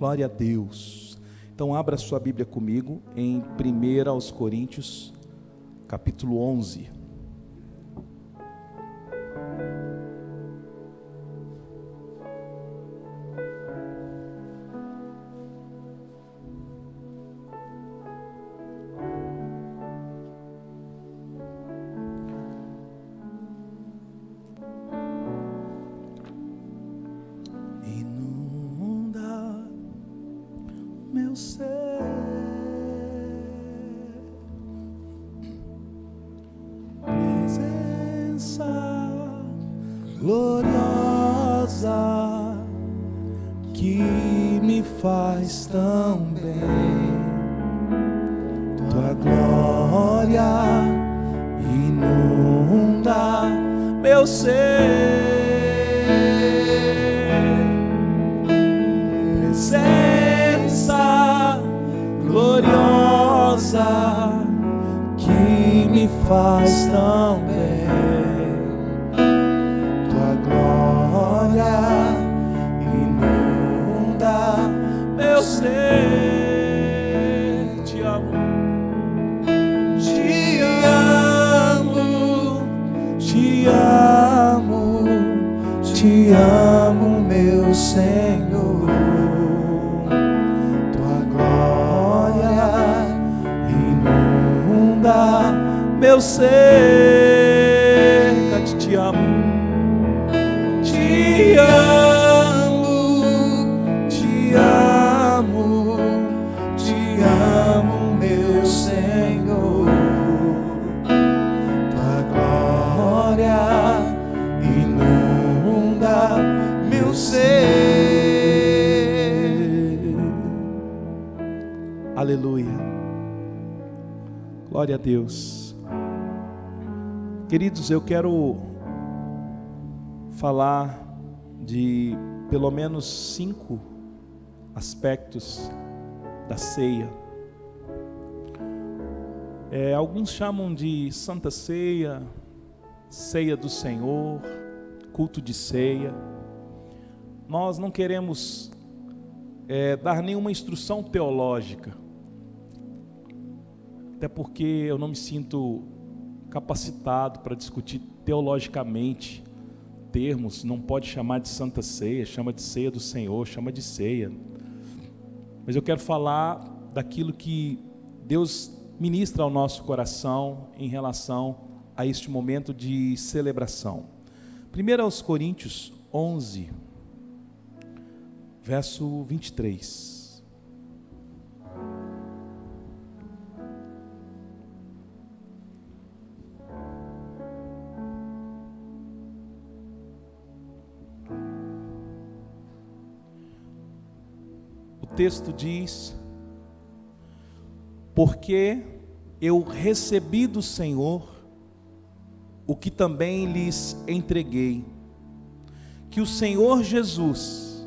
Glória a Deus. Então abra sua Bíblia comigo em 1 aos Coríntios, capítulo 11. Glória a Deus. Queridos, eu quero falar de pelo menos cinco aspectos da ceia. É, alguns chamam de Santa Ceia, Ceia do Senhor, culto de ceia. Nós não queremos é, dar nenhuma instrução teológica, até porque eu não me sinto capacitado para discutir teologicamente termos, não pode chamar de Santa Ceia, chama de Ceia do Senhor, chama de ceia. Mas eu quero falar daquilo que Deus ministra ao nosso coração em relação a este momento de celebração. 1 aos Coríntios 11, verso 23. Texto diz: Porque eu recebi do Senhor o que também lhes entreguei, que o Senhor Jesus,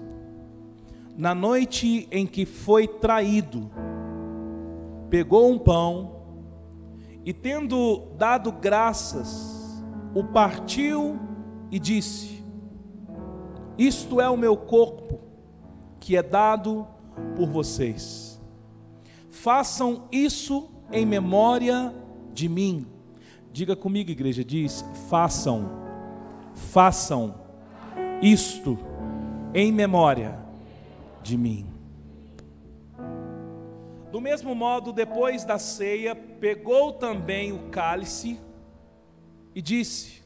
na noite em que foi traído, pegou um pão e, tendo dado graças, o partiu e disse: Isto é o meu corpo, que é dado por vocês. Façam isso em memória de mim. Diga comigo, igreja, diz: façam, façam isto em memória de mim. Do mesmo modo, depois da ceia, pegou também o cálice e disse: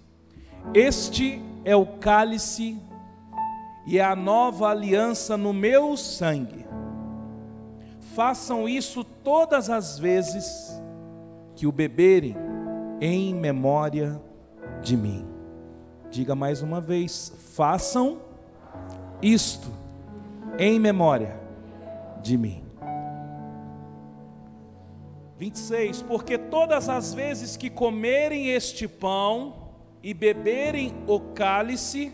Este é o cálice e é a nova aliança no meu sangue. Façam isso todas as vezes que o beberem em memória de mim. Diga mais uma vez: façam isto em memória de mim. 26: Porque todas as vezes que comerem este pão e beberem o cálice,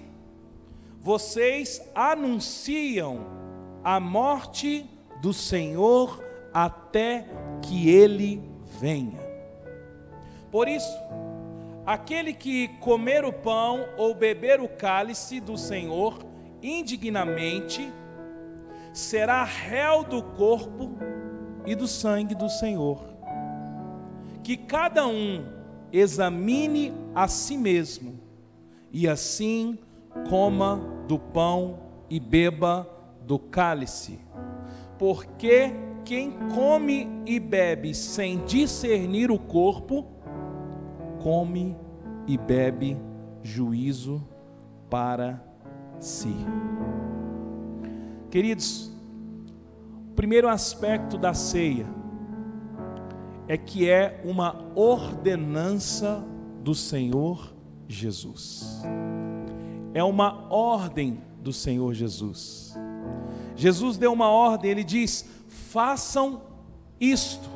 vocês anunciam a morte do Senhor até que ele venha. Por isso, aquele que comer o pão ou beber o cálice do Senhor indignamente, será réu do corpo e do sangue do Senhor. Que cada um examine a si mesmo, e assim coma do pão e beba do cálice. Porque quem come e bebe sem discernir o corpo, come e bebe juízo para si. Queridos, o primeiro aspecto da ceia é que é uma ordenança do Senhor Jesus. É uma ordem do Senhor Jesus. Jesus deu uma ordem, ele diz: façam isto,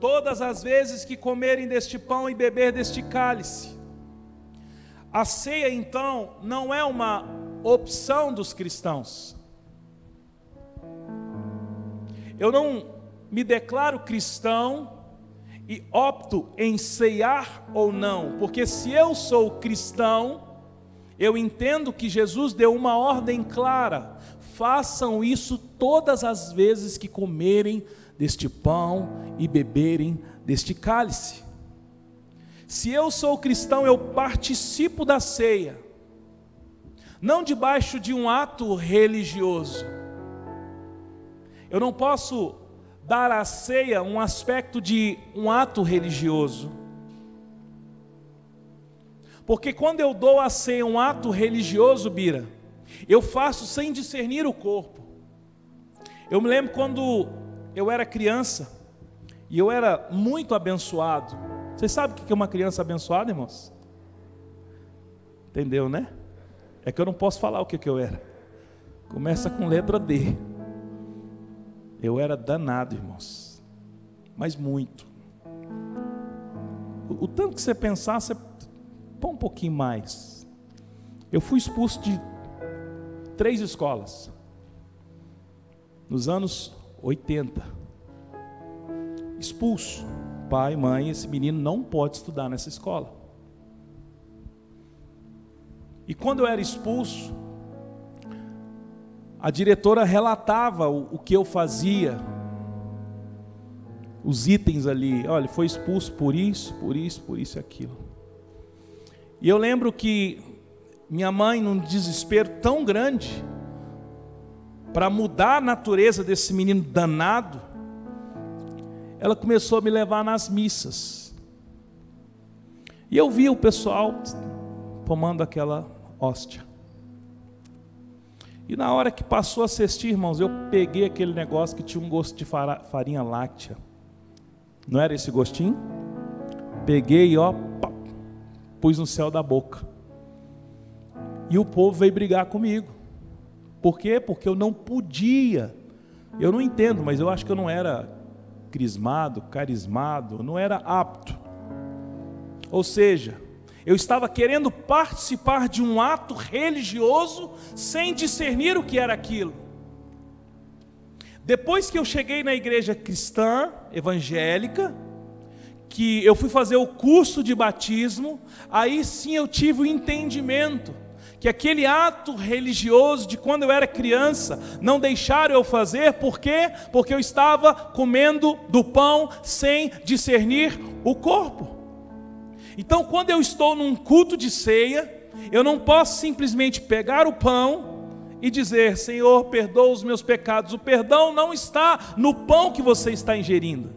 todas as vezes que comerem deste pão e beber deste cálice. A ceia, então, não é uma opção dos cristãos. Eu não me declaro cristão e opto em ceiar ou não, porque se eu sou cristão, eu entendo que Jesus deu uma ordem clara: façam isso todas as vezes que comerem deste pão e beberem deste cálice. Se eu sou cristão, eu participo da ceia, não debaixo de um ato religioso. Eu não posso dar à ceia um aspecto de um ato religioso. Porque quando eu dou à ceia um ato religioso, Bira, eu faço sem discernir o corpo. Eu me lembro quando eu era criança e eu era muito abençoado. Vocês sabem o que é uma criança abençoada, irmãos? Entendeu, né? É que eu não posso falar o que eu era. Começa com letra D. Eu era danado, irmãos. Mas muito. O, o tanto que você pensar, você põe um pouquinho mais. Eu fui expulso de três escolas. Nos anos 80. Expulso. Pai, mãe, esse menino não pode estudar nessa escola. E quando eu era expulso, a diretora relatava o, o, que eu fazia, os itens ali. Olha, foi expulso por isso, por isso, por isso e aquilo. E eu lembro que minha mãe, num desespero tão grande, para mudar a natureza desse menino danado, ela começou a me levar nas missas. E eu via o pessoal tomando aquela hóstia. E na hora que passou a assistir, irmãos, eu peguei aquele negócio que tinha um gosto de farinha láctea. Não era esse gostinho? Peguei e ó, pá, pus no céu da boca. E o povo veio brigar comigo. Por quê? Porque eu não podia. Eu não entendo, mas eu acho que eu não era crismado, carismado, não era apto. Ou seja, eu estava querendo participar de um ato religioso sem discernir o que era aquilo. Depois que eu cheguei na igreja cristã, evangélica, que eu fui fazer o curso de batismo, aí sim eu tive o entendimento que aquele ato religioso de quando eu era criança não deixaram eu fazer, por quê? Porque eu estava comendo do pão sem discernir o corpo. Então, quando eu estou num culto de ceia, eu não posso simplesmente pegar o pão e dizer: Senhor, perdoa os meus pecados. O perdão não está no pão que você está ingerindo.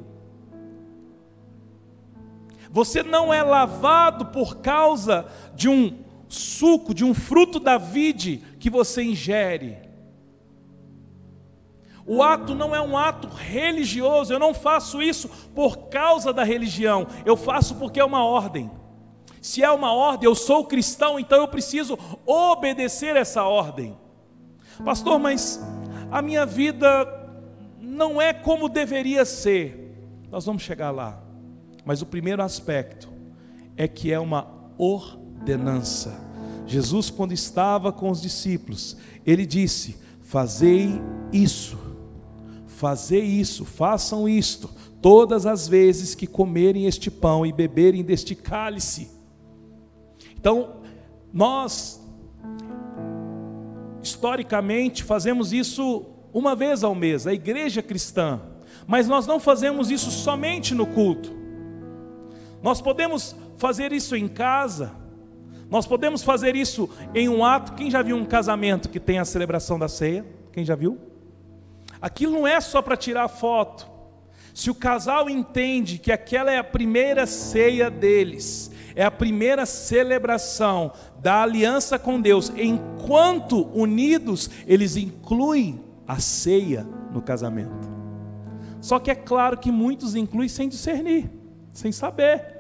Você não é lavado por causa de um suco, de um fruto da vide que você ingere. O ato não é um ato religioso, eu não faço isso por causa da religião, eu faço porque é uma ordem. Se é uma ordem, eu sou cristão, então eu preciso obedecer essa ordem. Pastor, mas a minha vida não é como deveria ser. Nós vamos chegar lá. Mas o primeiro aspecto é que é uma ordenança. Jesus, quando estava com os discípulos, ele disse: Fazei isso Fazer isso, façam isto, todas as vezes que comerem este pão e beberem deste cálice. Então, nós, historicamente, fazemos isso uma vez ao mês, a igreja cristã, mas nós não fazemos isso somente no culto. Nós podemos fazer isso em casa, nós podemos fazer isso em um ato. Quem já viu um casamento que tem a celebração da ceia? Quem já viu? Aquilo não é só para tirar foto. Se o casal entende que aquela é a primeira ceia deles, é a primeira celebração da aliança com Deus, enquanto unidos, eles incluem a ceia no casamento. Só que é claro que muitos incluem sem discernir, sem saber.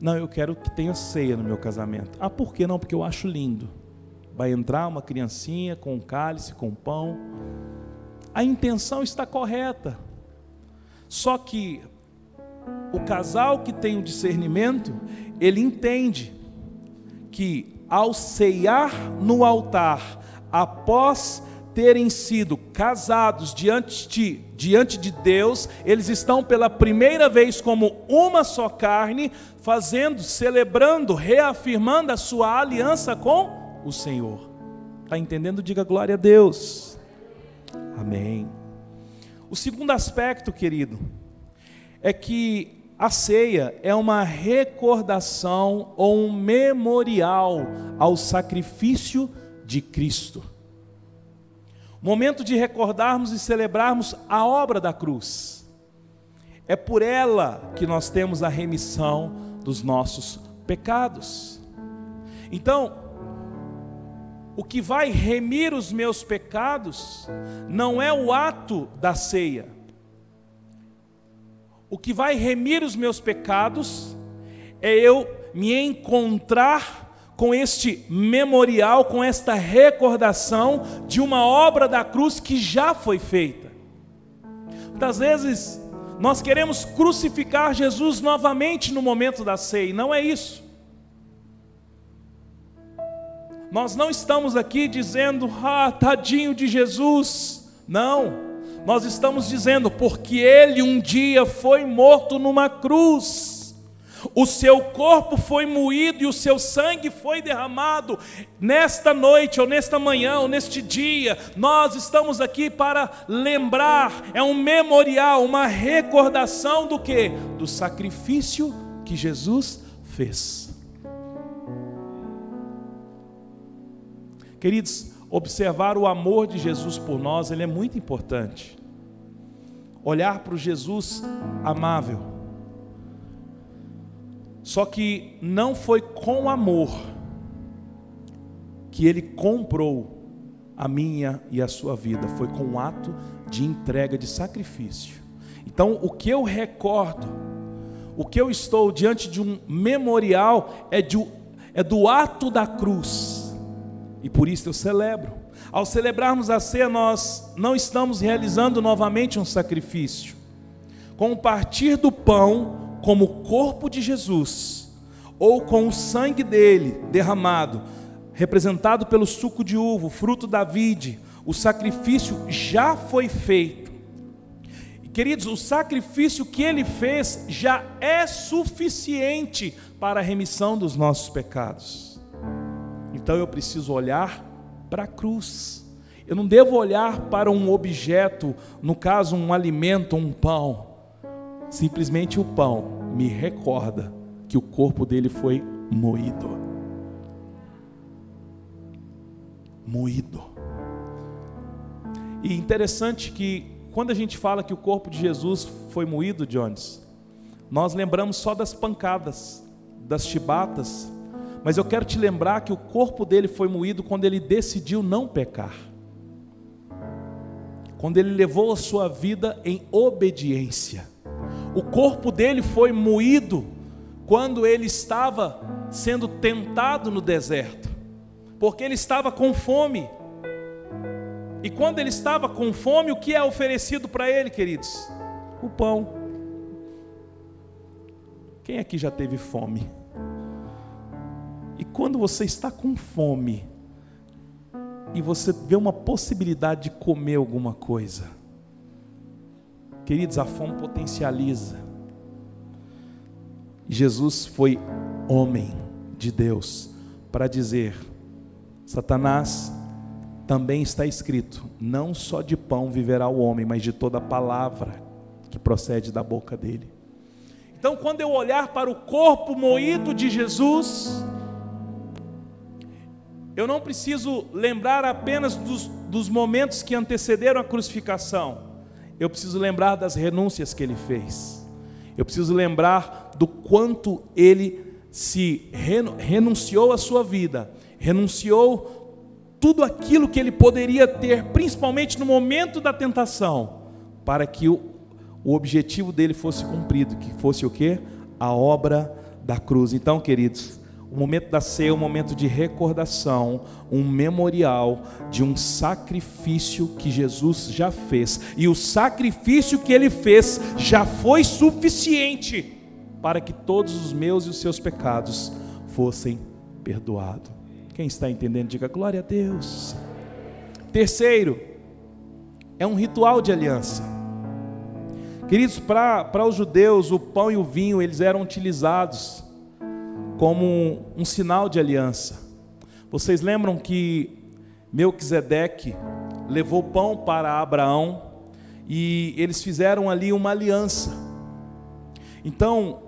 Não, eu quero que tenha ceia no meu casamento. Ah, por que não? Porque eu acho lindo. Vai entrar uma criancinha com um cálice, com pão. A intenção está correta. Só que o casal que tem o discernimento, ele entende que ao ceiar no altar, após terem sido casados diante de, diante de Deus, eles estão pela primeira vez como uma só carne, fazendo, celebrando, reafirmando a sua aliança com o Senhor. Está entendendo? Diga glória a Deus. Amém. O segundo aspecto, querido, é que a ceia é uma recordação ou um memorial ao sacrifício de Cristo. Momento de recordarmos e celebrarmos a obra da cruz. É por ela que nós temos a remissão dos nossos pecados. Então, o que vai remir os meus pecados não é o ato da ceia. O que vai remir os meus pecados é eu me encontrar com este memorial, com esta recordação de uma obra da cruz que já foi feita. Muitas vezes nós queremos crucificar Jesus novamente no momento da ceia, não é isso. Nós não estamos aqui dizendo, ah, tadinho de Jesus. Não, nós estamos dizendo, porque ele um dia foi morto numa cruz o seu corpo foi moído e o seu sangue foi derramado. Nesta noite, ou nesta manhã, ou neste dia, nós estamos aqui para lembrar, é um memorial, uma recordação do que? Do sacrifício que Jesus fez. Queridos, observar o amor de Jesus por nós, ele é muito importante. Olhar para o Jesus amável só que não foi com amor que ele comprou a minha e a sua vida, foi com um ato de entrega, de sacrifício. Então, o que eu recordo, o que eu estou diante de um memorial é, de, é do ato da cruz, e por isso eu celebro. Ao celebrarmos a ceia, nós não estamos realizando novamente um sacrifício. Com o partir do pão, como o corpo de Jesus, ou com o sangue dele derramado, representado pelo suco de uva, fruto da vide, o sacrifício já foi feito. Queridos, o sacrifício que ele fez já é suficiente para a remissão dos nossos pecados. Então eu preciso olhar para a cruz. Eu não devo olhar para um objeto, no caso um alimento, um pão. Simplesmente o pão me recorda que o corpo dele foi moído. Moído. E interessante que quando a gente fala que o corpo de Jesus foi moído, Jones, nós lembramos só das pancadas, das chibatas, mas eu quero te lembrar que o corpo dele foi moído quando ele decidiu não pecar. Quando ele levou a sua vida em obediência. O corpo dele foi moído quando ele estava sendo tentado no deserto, porque ele estava com fome. E quando ele estava com fome, o que é oferecido para ele, queridos? O pão. Quem aqui já teve fome? E quando você está com fome, e você vê uma possibilidade de comer alguma coisa, Queridos, a fome potencializa. Jesus foi homem de Deus para dizer: Satanás, também está escrito: não só de pão viverá o homem, mas de toda palavra que procede da boca dele. Então, quando eu olhar para o corpo moído de Jesus, eu não preciso lembrar apenas dos, dos momentos que antecederam a crucificação, eu preciso lembrar das renúncias que ele fez, eu preciso lembrar do quanto ele se renunciou à sua vida, renunciou tudo aquilo que ele poderia ter, principalmente no momento da tentação, para que o, o objetivo dele fosse cumprido, que fosse o que? A obra da cruz. Então, queridos, o momento da ceia é um momento de recordação, um memorial de um sacrifício que Jesus já fez. E o sacrifício que ele fez já foi suficiente para que todos os meus e os seus pecados fossem perdoados. Quem está entendendo, diga glória a Deus. Terceiro, é um ritual de aliança. Queridos, para os judeus, o pão e o vinho, eles eram utilizados como um, sinal de aliança. Vocês lembram que Melquisedeque levou pão para Abraão e eles fizeram ali uma aliança. Então,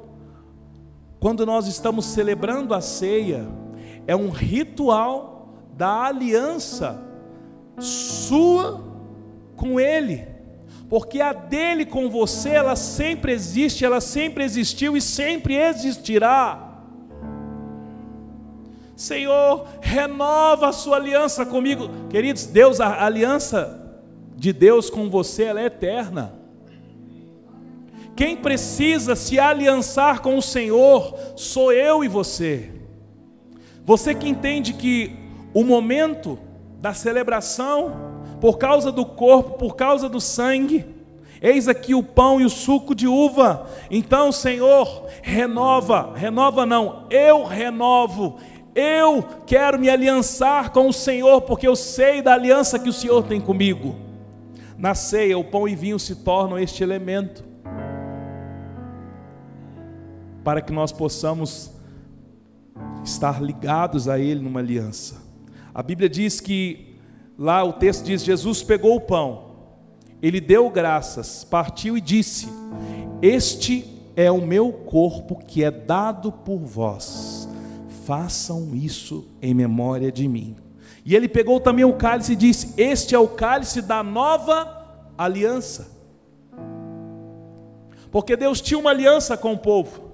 quando nós estamos celebrando a ceia, é um ritual da aliança sua com Ele, porque a dele com você, ela sempre existe, ela sempre existiu e sempre existirá. Senhor, renova a sua aliança comigo, queridos. Deus, a aliança de Deus com você, ela é eterna. Quem precisa se aliançar com o Senhor sou eu e você. Você que entende que o momento da celebração, por causa do corpo, por causa do sangue, eis aqui o pão e o suco de uva. Então, Senhor, renova, renova não, eu renovo. Eu quero me aliançar com o Senhor, porque eu sei da aliança que o Senhor tem comigo. Na ceia, o pão e vinho se tornam este elemento para que nós possamos estar ligados a Ele numa aliança. A Bíblia diz que, lá o texto diz: Jesus pegou o pão, ele deu graças, partiu e disse: Este é o meu corpo que é dado por vós, façam isso em memória de mim. E ele pegou também o cálice e disse: Este é o cálice da nova aliança. Porque Deus tinha uma aliança com o povo.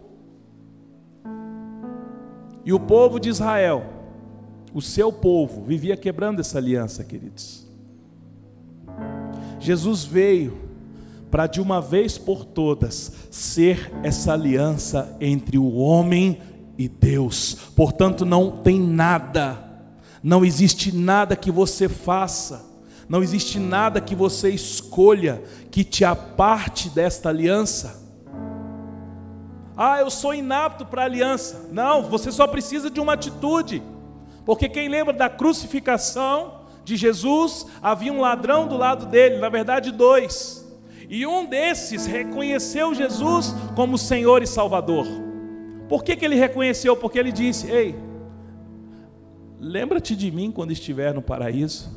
E o povo de Israel, o seu povo, vivia quebrando essa aliança, queridos. Jesus veio para de uma vez por todas ser essa aliança entre o homem e Deus. Portanto, não tem nada, não existe nada que você faça, não existe nada que você escolha que te aparte desta aliança. Ah, eu sou inapto para aliança. Não, você só precisa de uma atitude. Porque quem lembra da crucificação de Jesus, havia um ladrão do lado dele, na verdade, dois. E um desses reconheceu Jesus como Senhor e Salvador. Por que, que ele reconheceu? Porque ele disse: Ei, lembra-te de mim quando estiver no paraíso.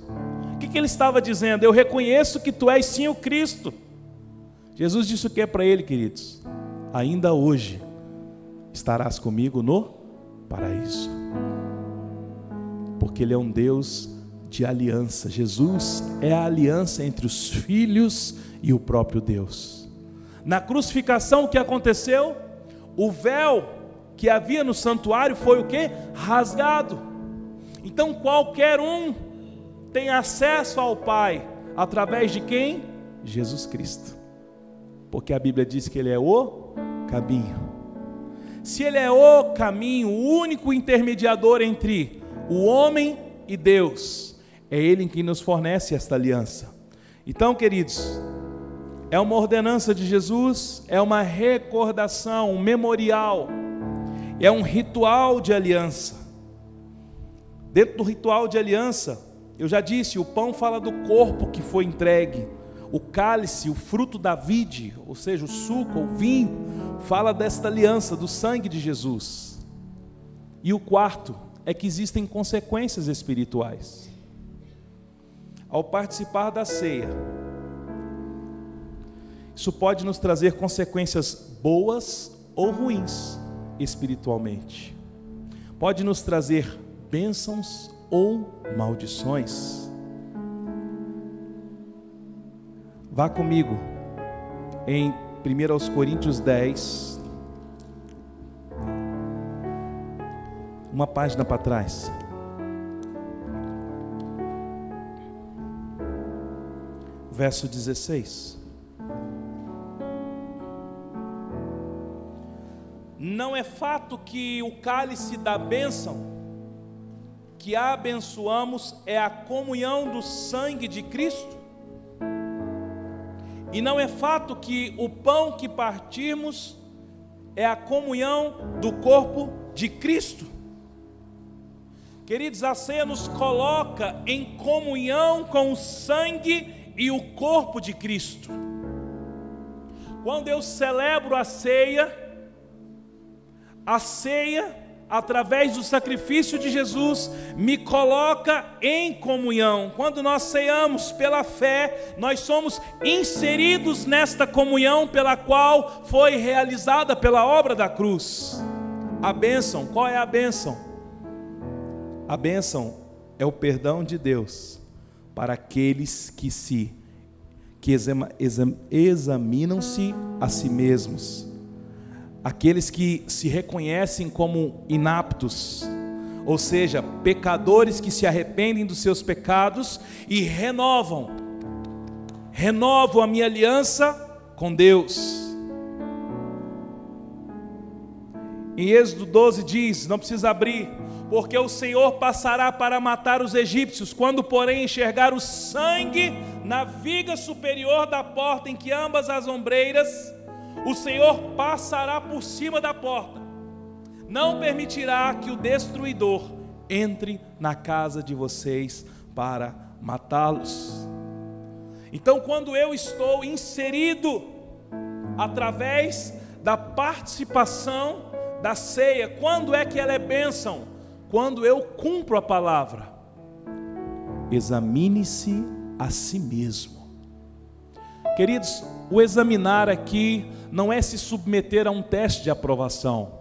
O que, que ele estava dizendo? Eu reconheço que tu és sim o Cristo. Jesus disse o que para ele, queridos? ainda hoje estarás comigo no paraíso. Porque Ele é um Deus de aliança. Jesus é a aliança entre os filhos e o próprio Deus. Na crucificação, o que aconteceu? O véu que havia no santuário foi o que? Rasgado. Então qualquer um tem acesso ao Pai através de quem? Jesus Cristo. Porque a Bíblia diz que Ele é o caminho. Se Ele é o caminho, o único intermediador entre o homem e Deus, é Ele quem nos fornece esta aliança. Então, queridos, é uma ordenança de Jesus, é uma recordação, um memorial, é um ritual de aliança. Dentro do ritual de aliança, eu já disse, o pão fala do corpo que foi entregue, o cálice, o fruto da vide, ou seja, o suco, o vinho, fala desta aliança, do sangue de Jesus. E o quarto é que existem consequências espirituais. ao participar da ceia, isso pode nos trazer consequências boas ou ruins espiritualmente. Pode nos trazer bênçãos ou maldições. Vá comigo em 1 Coríntios 10, uma página para trás. Verso 16. Não é fato que o cálice da bênção que abençoamos é a comunhão do sangue de Cristo? E não é fato que o pão que partimos é a comunhão do corpo de Cristo? Queridos, a ceia nos coloca em comunhão com o sangue e o corpo de Cristo. Quando eu celebro a ceia, a ceia através do sacrifício de Jesus, me coloca em comunhão. Quando nós ceamos pela fé, nós somos inseridos nesta comunhão pela qual foi realizada pela obra da cruz. A bênção, qual é a bênção? A bênção é o perdão de Deus para aqueles que se que examinam-se a si mesmos aqueles que se reconhecem como inaptos, ou seja, pecadores que se arrependem dos seus pecados e renovam, renovam a minha aliança com Deus. Em Êxodo 12 diz: não precisa abrir, porque o Senhor passará para matar os egípcios, quando, porém, enxergar o sangue na viga superior da porta em que ambas as ombreiras o Senhor passará por cima da porta, não permitirá que o destruidor entre na casa de vocês para matá-los. Então, quando eu estou inserido através da participação da ceia, quando é que ela é bênção? Quando eu cumpro a palavra. Examine-se a si mesmo. Queridos, o examinar aqui não é se submeter a um teste de aprovação,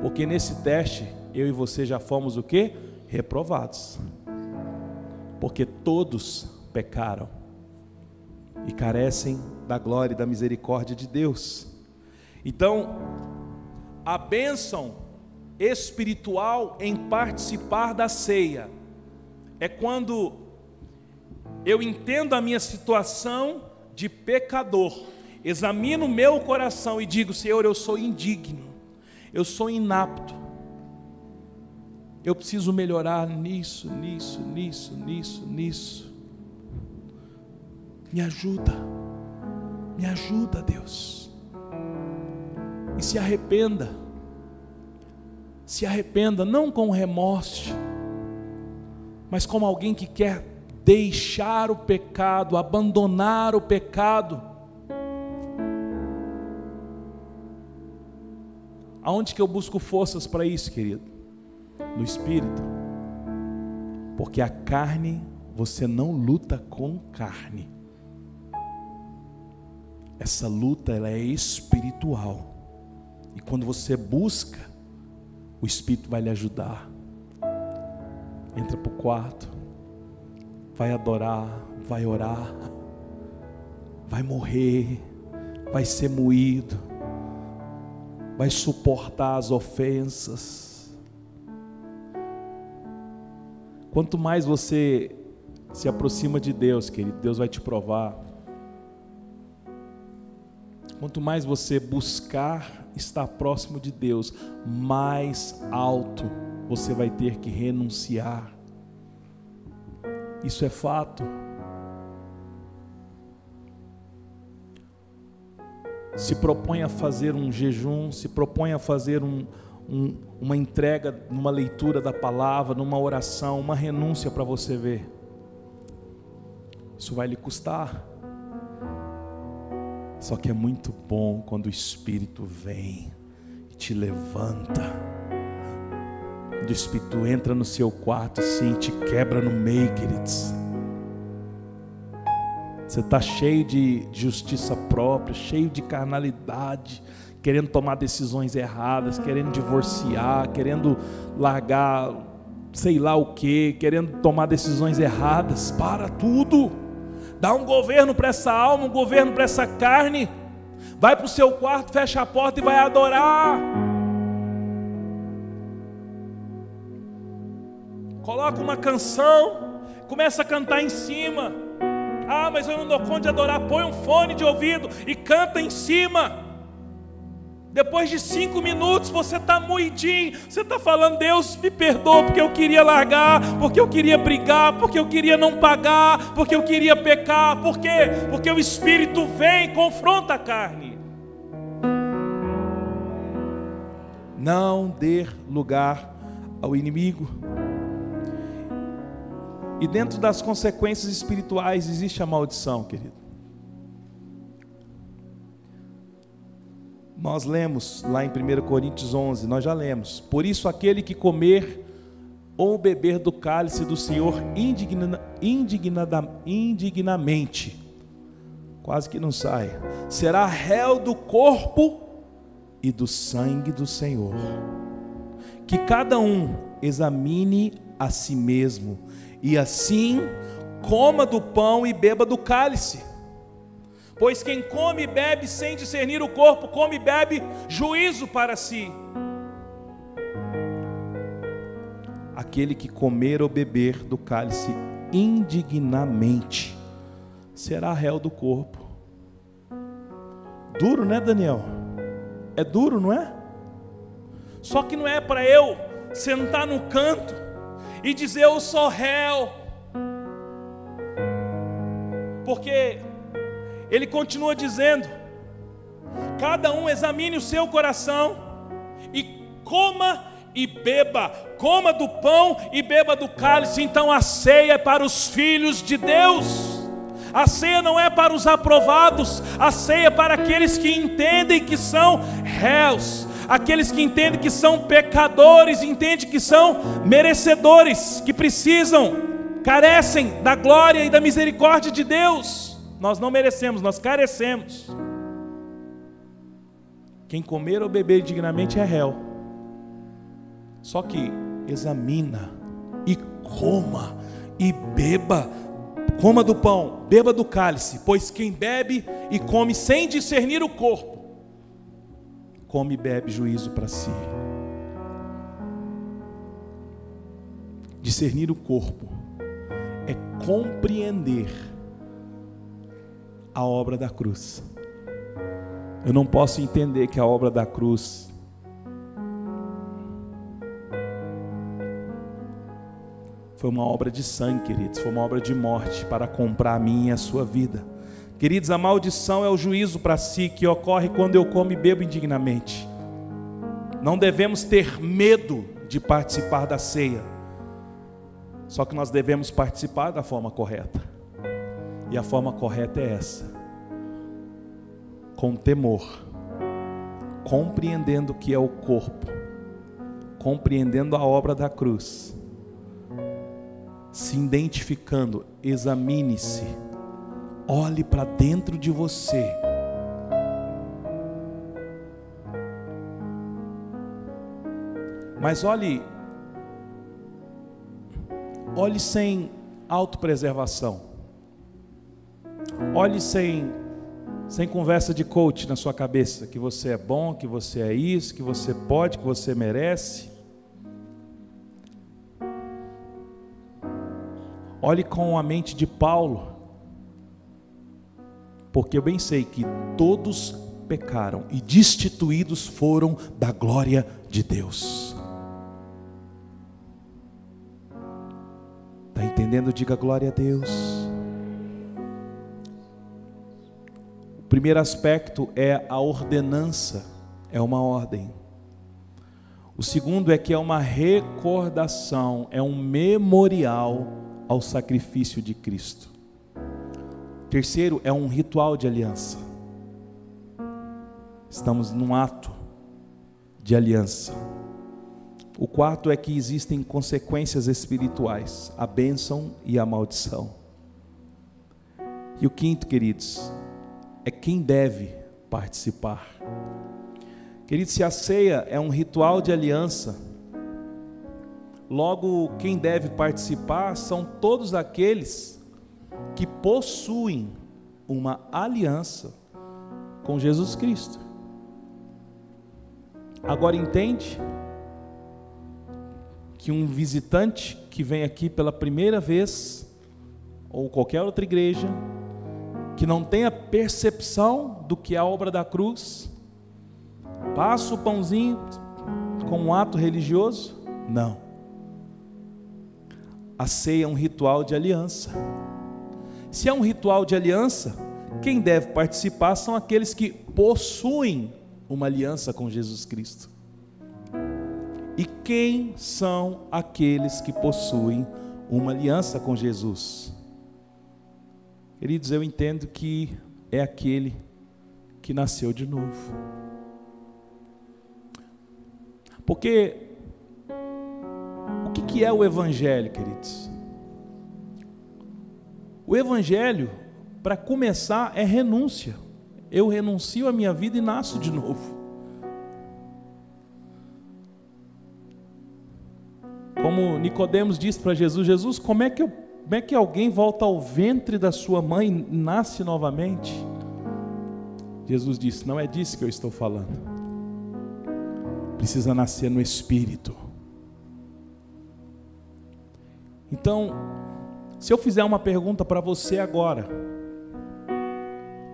porque nesse teste eu e você já fomos o que? Reprovados. Porque todos pecaram e carecem da glória e da misericórdia de Deus. Então, a bênção espiritual em participar da ceia é quando eu entendo a minha situação de pecador examino o meu coração e digo: Senhor, eu sou indigno, eu sou inapto, eu preciso melhorar nisso, nisso, nisso, nisso, nisso. Me ajuda, me ajuda, Deus. E se arrependa, se arrependa, não com remorso, mas como alguém que quer deixar o pecado, abandonar o pecado Aonde que eu busco forças para isso, querido? No espírito. Porque a carne, você não luta com carne. Essa luta ela é espiritual. E quando você busca, o espírito vai lhe ajudar. Entra para o quarto, vai adorar, vai orar, vai morrer, vai ser moído vai suportar as ofensas. Quanto mais você se aproxima de Deus, querido, Deus vai te provar. Quanto mais você buscar estar próximo de Deus, mais alto você vai ter que renunciar. Isso é fato. se propõe a fazer um jejum, se propõe a fazer um, um, uma entrega numa leitura da palavra, numa oração, uma renúncia para você ver. Isso vai lhe custar. Só que é muito bom quando o Espírito vem e te levanta. Quando o Espírito entra no seu quarto assim, te quebra no meio, queridos. Você está cheio de justiça própria, cheio de carnalidade, querendo tomar decisões erradas, querendo divorciar, querendo largar sei lá o que, querendo tomar decisões erradas. Para tudo. Dá um governo para essa alma, um governo para essa carne. Vai para o seu quarto, fecha a porta e vai adorar. Coloca uma canção, começa a cantar em cima. Ah, mas eu não dou conta de adorar. Põe um fone de ouvido e canta em cima. Depois de cinco minutos você está moidinho, você está falando, Deus me perdoa porque eu queria largar, porque eu queria brigar, porque eu queria não pagar, porque eu queria pecar, por quê? Porque o Espírito vem e confronta a carne. Não dê lugar ao inimigo. E dentro das consequências espirituais existe a maldição, querido. Nós lemos lá em 1 Coríntios 11, nós já lemos. Por isso, aquele que comer ou beber do cálice do Senhor indigna, indignada, indignamente, quase que não sai, será réu do corpo e do sangue do Senhor. Que cada um examine a si mesmo, e assim coma do pão e beba do cálice. Pois quem come e bebe sem discernir o corpo, come e bebe juízo para si. Aquele que comer ou beber do cálice indignamente será réu do corpo. Duro, né, Daniel? É duro, não é? Só que não é para eu sentar no canto e dizer eu sou réu. Porque ele continua dizendo: cada um examine o seu coração e coma e beba, coma do pão e beba do cálice. Então a ceia é para os filhos de Deus. A ceia não é para os aprovados, a ceia é para aqueles que entendem que são réus, aqueles que entendem que são pecadores, entendem que são merecedores, que precisam, carecem da glória e da misericórdia de Deus. Nós não merecemos, nós carecemos. Quem comer ou beber dignamente é réu. Só que examina e coma e beba, coma do pão, beba do cálice, pois quem bebe e come sem discernir o corpo, come e bebe juízo para si. Discernir o corpo é compreender a obra da cruz. Eu não posso entender que a obra da cruz foi uma obra de sangue, queridos, foi uma obra de morte para comprar a minha e a sua vida. Queridos, a maldição é o juízo para si que ocorre quando eu como e bebo indignamente. Não devemos ter medo de participar da ceia, só que nós devemos participar da forma correta. E a forma correta é essa: com temor, compreendendo o que é o corpo, compreendendo a obra da cruz, se identificando, examine-se, olhe para dentro de você. Mas olhe, olhe sem autopreservação. Olhe sem, sem conversa de coach na sua cabeça, que você é bom, que você é isso, que você pode, que você merece. Olhe com a mente de Paulo, porque eu bem sei que todos pecaram e destituídos foram da glória de Deus. Está entendendo? Diga glória a Deus. O primeiro aspecto é a ordenança, é uma ordem. O segundo é que é uma recordação, é um memorial ao sacrifício de Cristo. Terceiro é um ritual de aliança. Estamos num ato de aliança. O quarto é que existem consequências espirituais, a bênção e a maldição. E o quinto, queridos, é quem deve participar. Queridos, se a ceia é um ritual de aliança, logo quem deve participar são todos aqueles que possuem uma aliança com Jesus Cristo. Agora entende que um visitante que vem aqui pela primeira vez, ou qualquer outra igreja, que não tenha percepção do que é a obra da cruz, passa o pãozinho como um ato religioso? Não. A ceia é um ritual de aliança. Se é um ritual de aliança, quem deve participar são aqueles que possuem uma aliança com Jesus Cristo. E quem são aqueles que possuem uma aliança com Jesus? Queridos, eu entendo que é aquele que nasceu de novo. Porque o que, é o Evangelho, queridos? O Evangelho, para começar, é renúncia. Eu renuncio a minha vida e nasço de novo. Como Nicodemos disse para Jesus, Jesus, como é que eu, como é que alguém volta ao ventre da sua mãe e nasce novamente? Jesus disse: Não é disso que eu estou falando. Precisa nascer no espírito. Então, se eu fizer uma pergunta para você agora,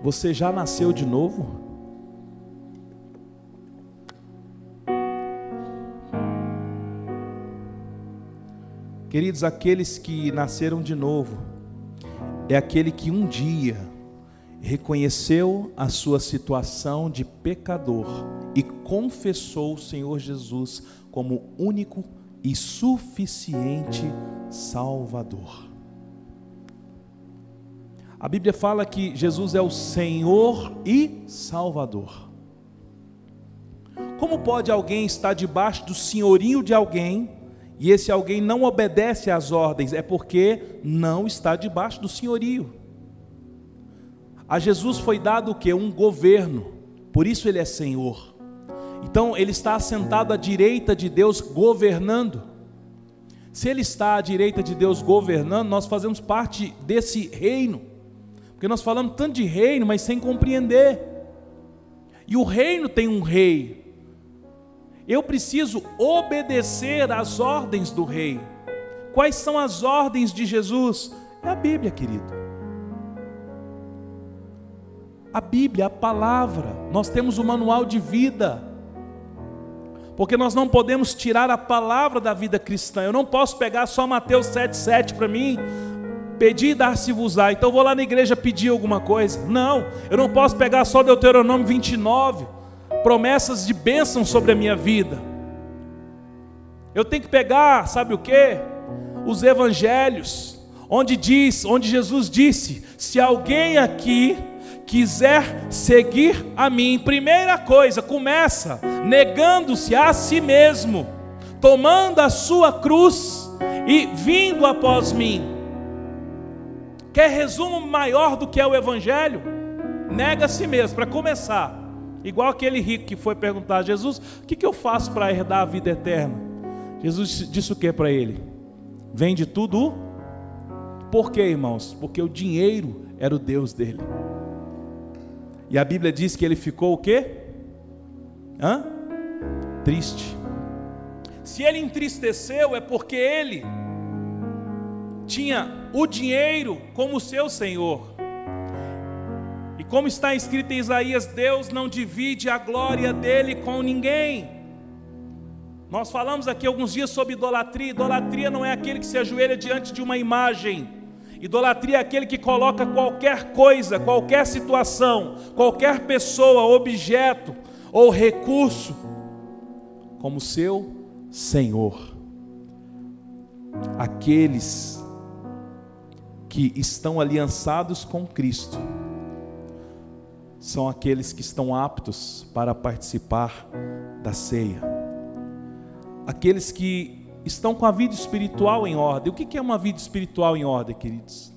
você já nasceu de novo? Queridos, aqueles que nasceram de novo, é aquele que um dia reconheceu a sua situação de pecador e confessou o Senhor Jesus como único e suficiente Salvador. A Bíblia fala que Jesus é o Senhor e Salvador. Como pode alguém estar debaixo do senhorio de alguém e esse alguém não obedece às ordens, é porque não está debaixo do senhorio. A Jesus foi dado o que? Um governo, por isso ele é Senhor. Então ele está assentado à direita de Deus governando. Se ele está à direita de Deus governando, nós fazemos parte desse reino. Porque nós falamos tanto de reino, mas sem compreender. E o reino tem um rei, eu preciso obedecer às ordens do rei. Quais são as ordens de Jesus? É a Bíblia, querido. A Bíblia, a palavra. Nós temos o manual de vida. Porque nós não podemos tirar a palavra da vida cristã. Eu não posso pegar só Mateus 7,7 para mim, pedir e dar-se-vos-á. Então eu vou lá na igreja pedir alguma coisa. Não, eu não posso pegar só Deuteronômio 29 promessas de bênção sobre a minha vida. Eu tenho que pegar, sabe o que? Os evangelhos, onde diz, onde Jesus disse: se alguém aqui quiser seguir a mim, primeira coisa, começa negando-se a si mesmo, tomando a sua cruz e vindo após mim. Quer resumo maior do que é o evangelho? Nega a si mesmo, para começar. Igual aquele rico que foi perguntar a Jesus: O que, que eu faço para herdar a vida eterna? Jesus disse o que para ele? Vende tudo. Por quê, irmãos? Porque o dinheiro era o Deus dele. E a Bíblia diz que ele ficou o quê? Hã? Triste. Se ele entristeceu, é porque ele tinha o dinheiro como seu senhor. E como está escrito em Isaías, Deus não divide a glória dele com ninguém. Nós falamos aqui alguns dias sobre idolatria. Idolatria não é aquele que se ajoelha diante de uma imagem. Idolatria é aquele que coloca qualquer coisa, qualquer situação, qualquer pessoa, objeto ou recurso como seu Senhor. Aqueles que estão aliançados com Cristo são aqueles que estão aptos para participar da ceia. Aqueles que estão com a vida espiritual em ordem. O que é uma vida espiritual em ordem, queridos?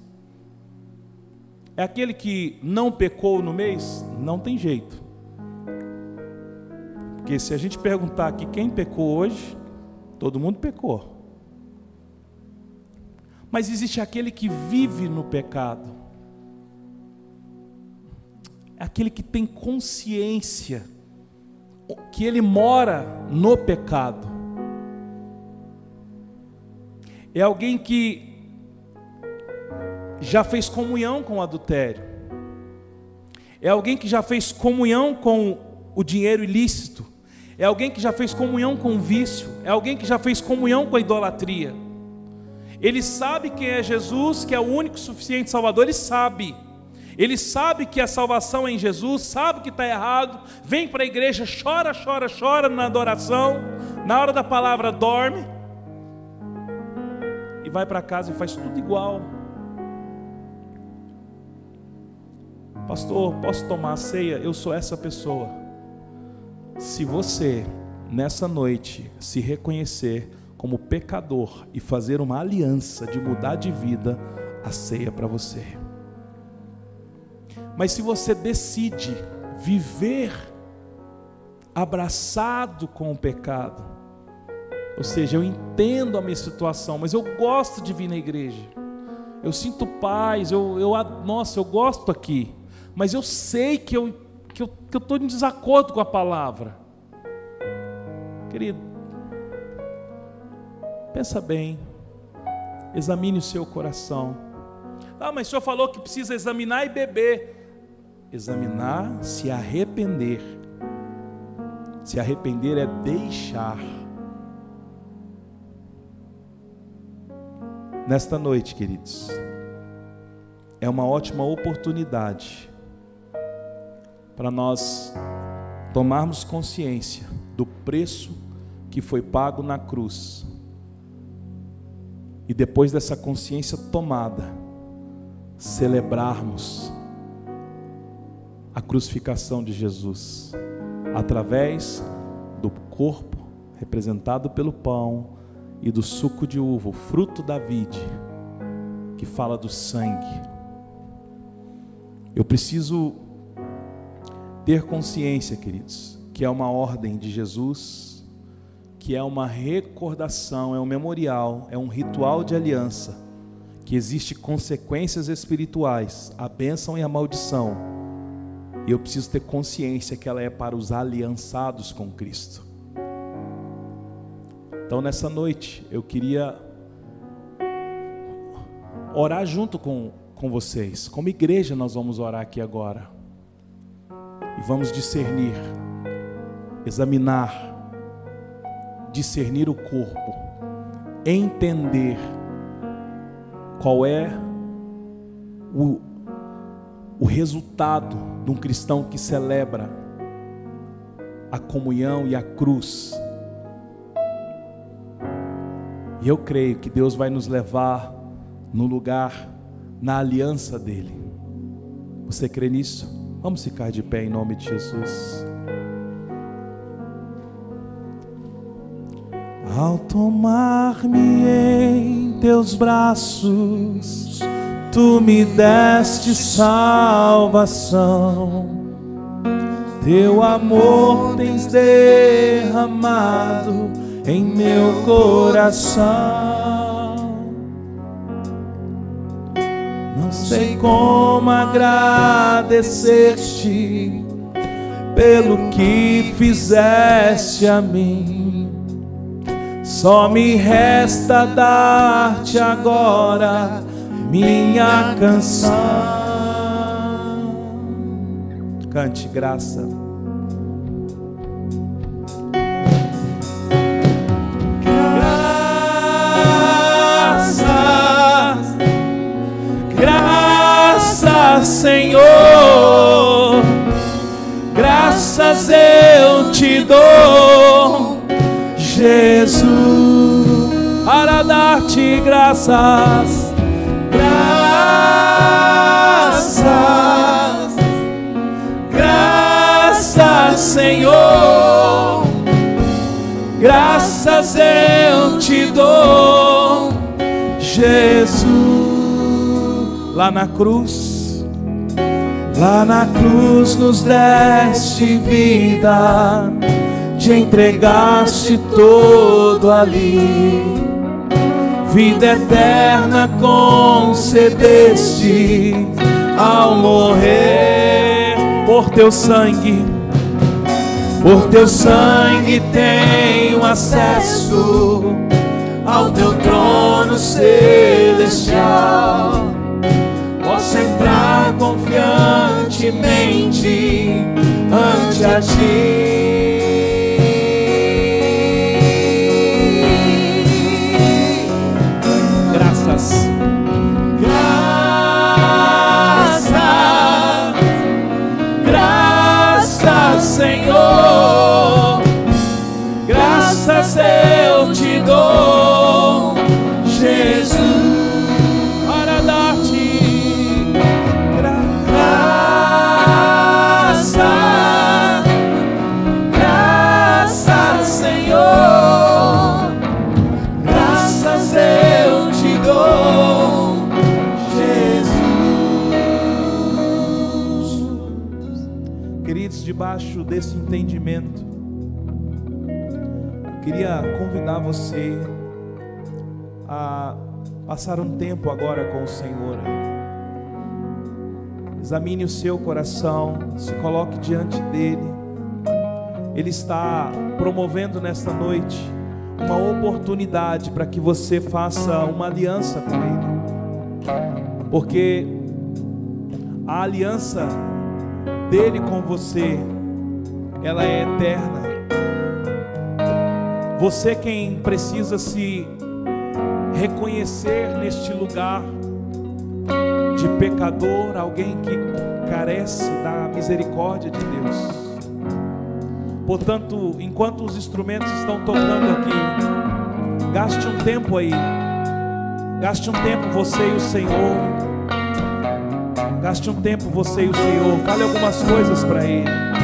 É aquele que não pecou no mês? Não tem jeito. Porque se a gente perguntar aqui quem pecou hoje, todo mundo pecou. Mas existe aquele que vive no pecado. Aquele que tem consciência que ele mora no pecado. É alguém que já fez comunhão com o adultério. É alguém que já fez comunhão com o dinheiro ilícito. É alguém que já fez comunhão com o vício. É alguém que já fez comunhão com a idolatria. Ele sabe quem é Jesus, que é o único suficiente Salvador, ele sabe. Ele sabe que a salvação é em Jesus, sabe que está errado, vem para a igreja, chora, chora, chora na adoração, na hora da palavra dorme, e vai para casa e faz tudo igual. Pastor, posso tomar a ceia? Eu sou essa pessoa. Se você, nessa noite, se reconhecer como pecador e fazer uma aliança de mudar de vida, a ceia para você. Mas se você decide viver abraçado com o pecado, ou seja, eu entendo a minha situação, mas eu gosto de vir na igreja, eu sinto paz, eu, eu nossa, eu gosto aqui, mas eu sei que eu que eu estou em desacordo com a palavra, querido, Pensa bem, examine o seu coração. Ah, mas o senhor falou que precisa examinar e beber. Examinar, se arrepender. Se arrepender é deixar. Nesta noite, queridos, é uma ótima oportunidade para nós tomarmos consciência do preço que foi pago na cruz e depois dessa consciência tomada, celebrarmos a crucificação de Jesus através do corpo representado pelo pão e do suco de uva, o fruto da vide, que fala do sangue. Eu preciso ter consciência, queridos, que é uma ordem de Jesus que é uma recordação, é um memorial, é um ritual de aliança, que existe consequências espirituais, a bênção e a maldição. E eu preciso ter consciência que ela é para os aliançados com Cristo. Então nessa noite eu queria orar junto com, com vocês. Como igreja nós vamos orar aqui agora. E vamos discernir, examinar discernir o corpo, entender qual é o, o resultado de um cristão que celebra a comunhão e a cruz. E eu creio que Deus vai nos levar no lugar, na aliança dEle. Você crê nisso? Vamos ficar de pé em nome de Jesus. Ao tomar-me em teus braços, tu me deste salvação. Teu amor tens derramado em meu coração. Não sei como agradecer-te pelo que fizeste a mim só me resta dar-te agora minha canção. Cante graça. Graças, graças, Senhor. Graças eu te dou Jesus, para dar-te graças, graças, graças, Senhor, graças eu te dou, Jesus, lá na cruz, Lá na cruz nos deste vida, te entregaste todo ali. Vida eterna concedeste ao morrer por teu sangue. Por teu sangue tenho acesso ao teu trono celestial. Posso entrar confiantemente ante a ti. Graças. Graças. Graças, Senhor. Desse entendimento, queria convidar você a passar um tempo agora com o Senhor. Examine o seu coração, se coloque diante dele. Ele está promovendo nesta noite uma oportunidade para que você faça uma aliança com ele. Porque a aliança dele com você, ela é eterna. Você quem precisa se reconhecer neste lugar de pecador, alguém que carece da misericórdia de Deus. Portanto, enquanto os instrumentos estão tocando aqui, gaste um tempo aí. Gaste um tempo você e o Senhor. Gaste um tempo você e o Senhor. Fale algumas coisas para Ele.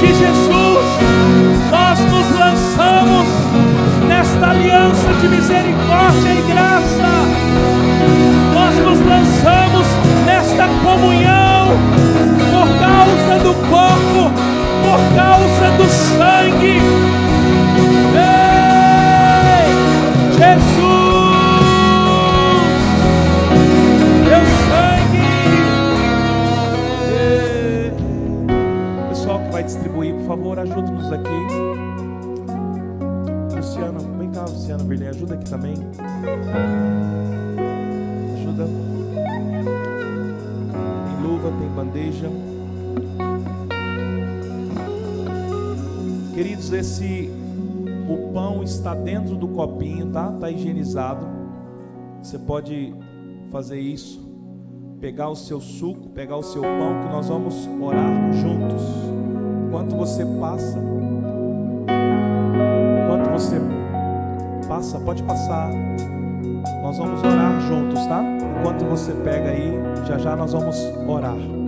de Jesus, nós nos lançamos nesta aliança de misericórdia e graça. Nós nos lançamos nesta comunhão por causa do corpo, por causa do sangue aqui. Luciana, vem cá, Luciana Verlin, ajuda aqui também. Ajuda. Tem luva, tem bandeja. Queridos, esse o pão está dentro do copinho, tá? Tá higienizado. Você pode fazer isso. Pegar o seu suco, pegar o seu pão que nós vamos orar juntos. Enquanto você passa você passa, pode passar. Nós vamos orar juntos, tá? Enquanto você pega aí, já já nós vamos orar.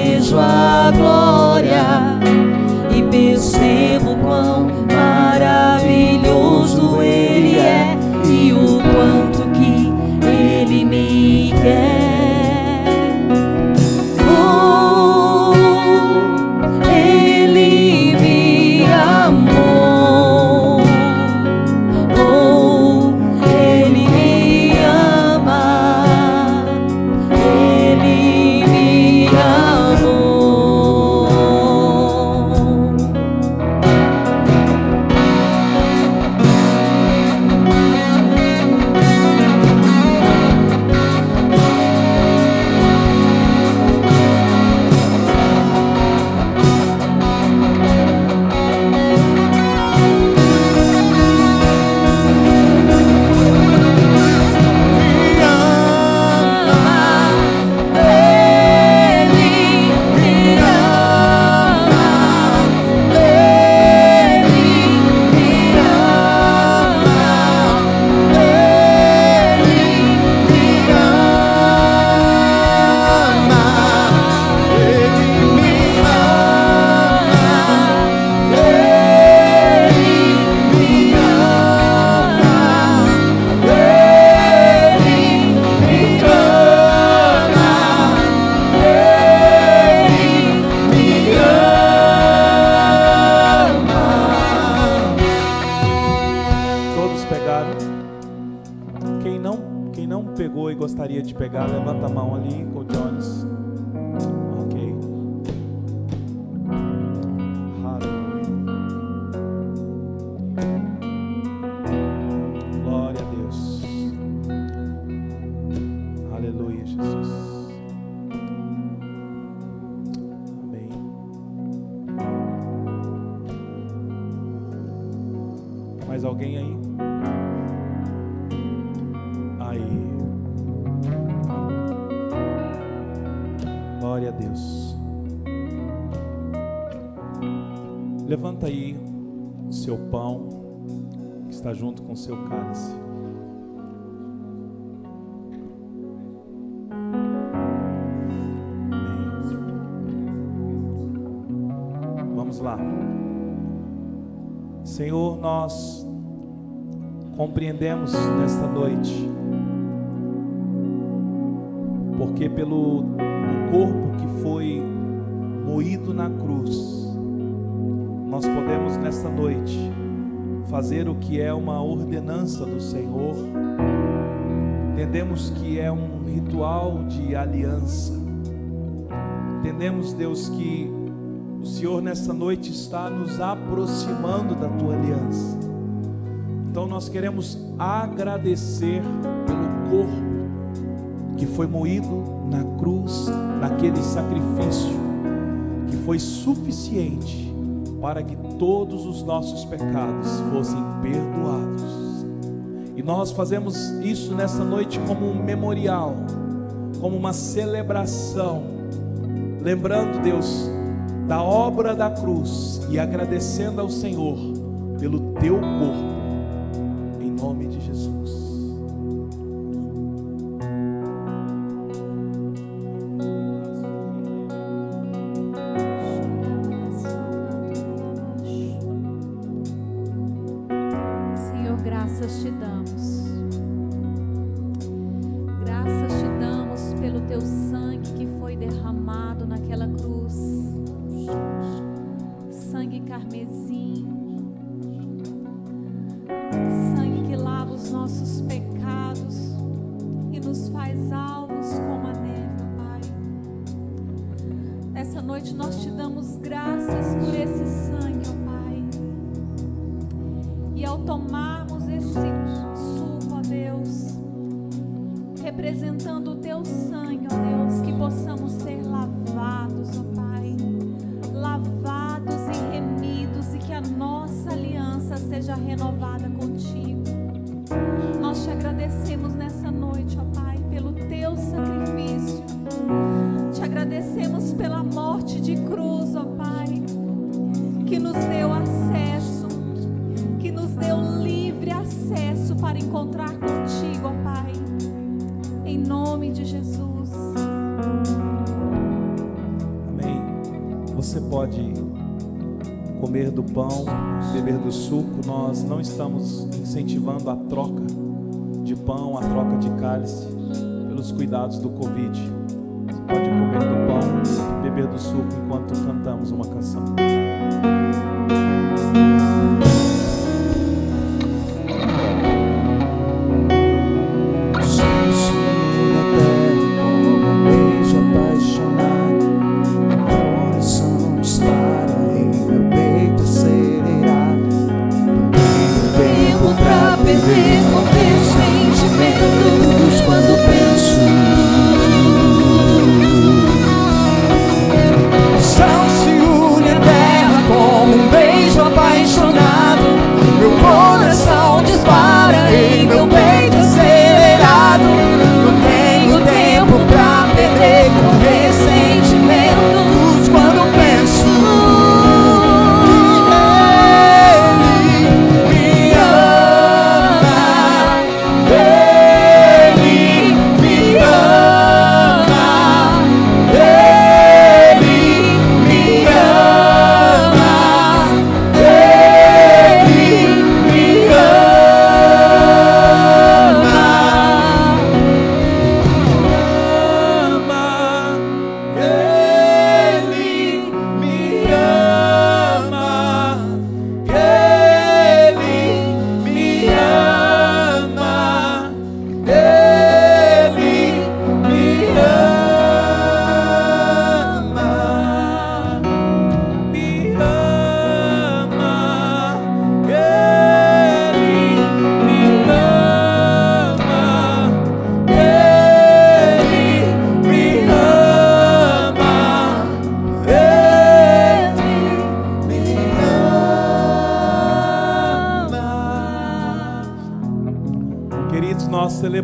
vejo a glória e pensei. Compreendemos nesta noite, porque pelo corpo que foi moído na cruz, nós podemos nesta noite fazer o que é uma ordenança do Senhor, entendemos que é um ritual de aliança, entendemos, Deus, que o Senhor nesta noite está nos aproximando da tua aliança. Então nós queremos agradecer pelo corpo que foi moído na cruz, naquele sacrifício que foi suficiente para que todos os nossos pecados fossem perdoados. E nós fazemos isso nessa noite como um memorial, como uma celebração, lembrando, Deus, da obra da cruz e agradecendo ao Senhor pelo teu corpo nome de Jesus. Estamos incentivando a troca de pão, a troca de cálice, pelos cuidados do Covid. Você pode comer do pão, beber do suco enquanto cantamos uma canção.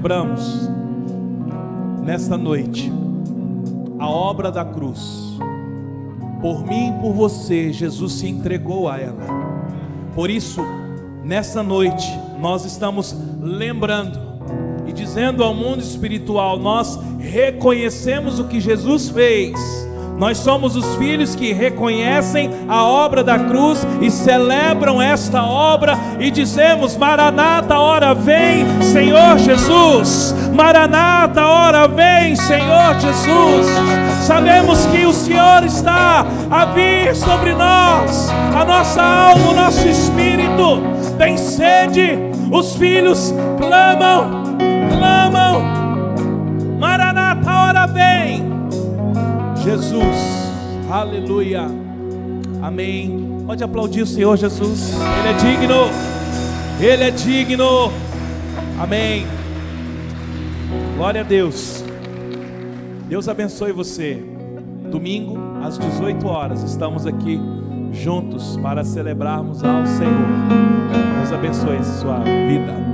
Celebramos nesta noite a obra da cruz. Por mim e por você, Jesus se entregou a ela. Por isso, nessa noite, nós estamos lembrando e dizendo ao mundo espiritual: nós reconhecemos o que Jesus fez. Nós somos os filhos que reconhecem a obra da cruz e celebram esta obra e dizemos: Maranata, hora vem, Senhor Jesus. Maranata, hora vem, Senhor Jesus. Sabemos que o Senhor está a vir sobre nós, a nossa alma, o nosso espírito tem sede. Os filhos clamam, clamam. Maranata, hora vem. Jesus, aleluia, amém. Pode aplaudir o Senhor Jesus, Ele é digno, Ele é digno, amém. Glória a Deus, Deus abençoe você. Domingo, às 18 horas, estamos aqui juntos para celebrarmos ao Senhor. Deus abençoe sua vida.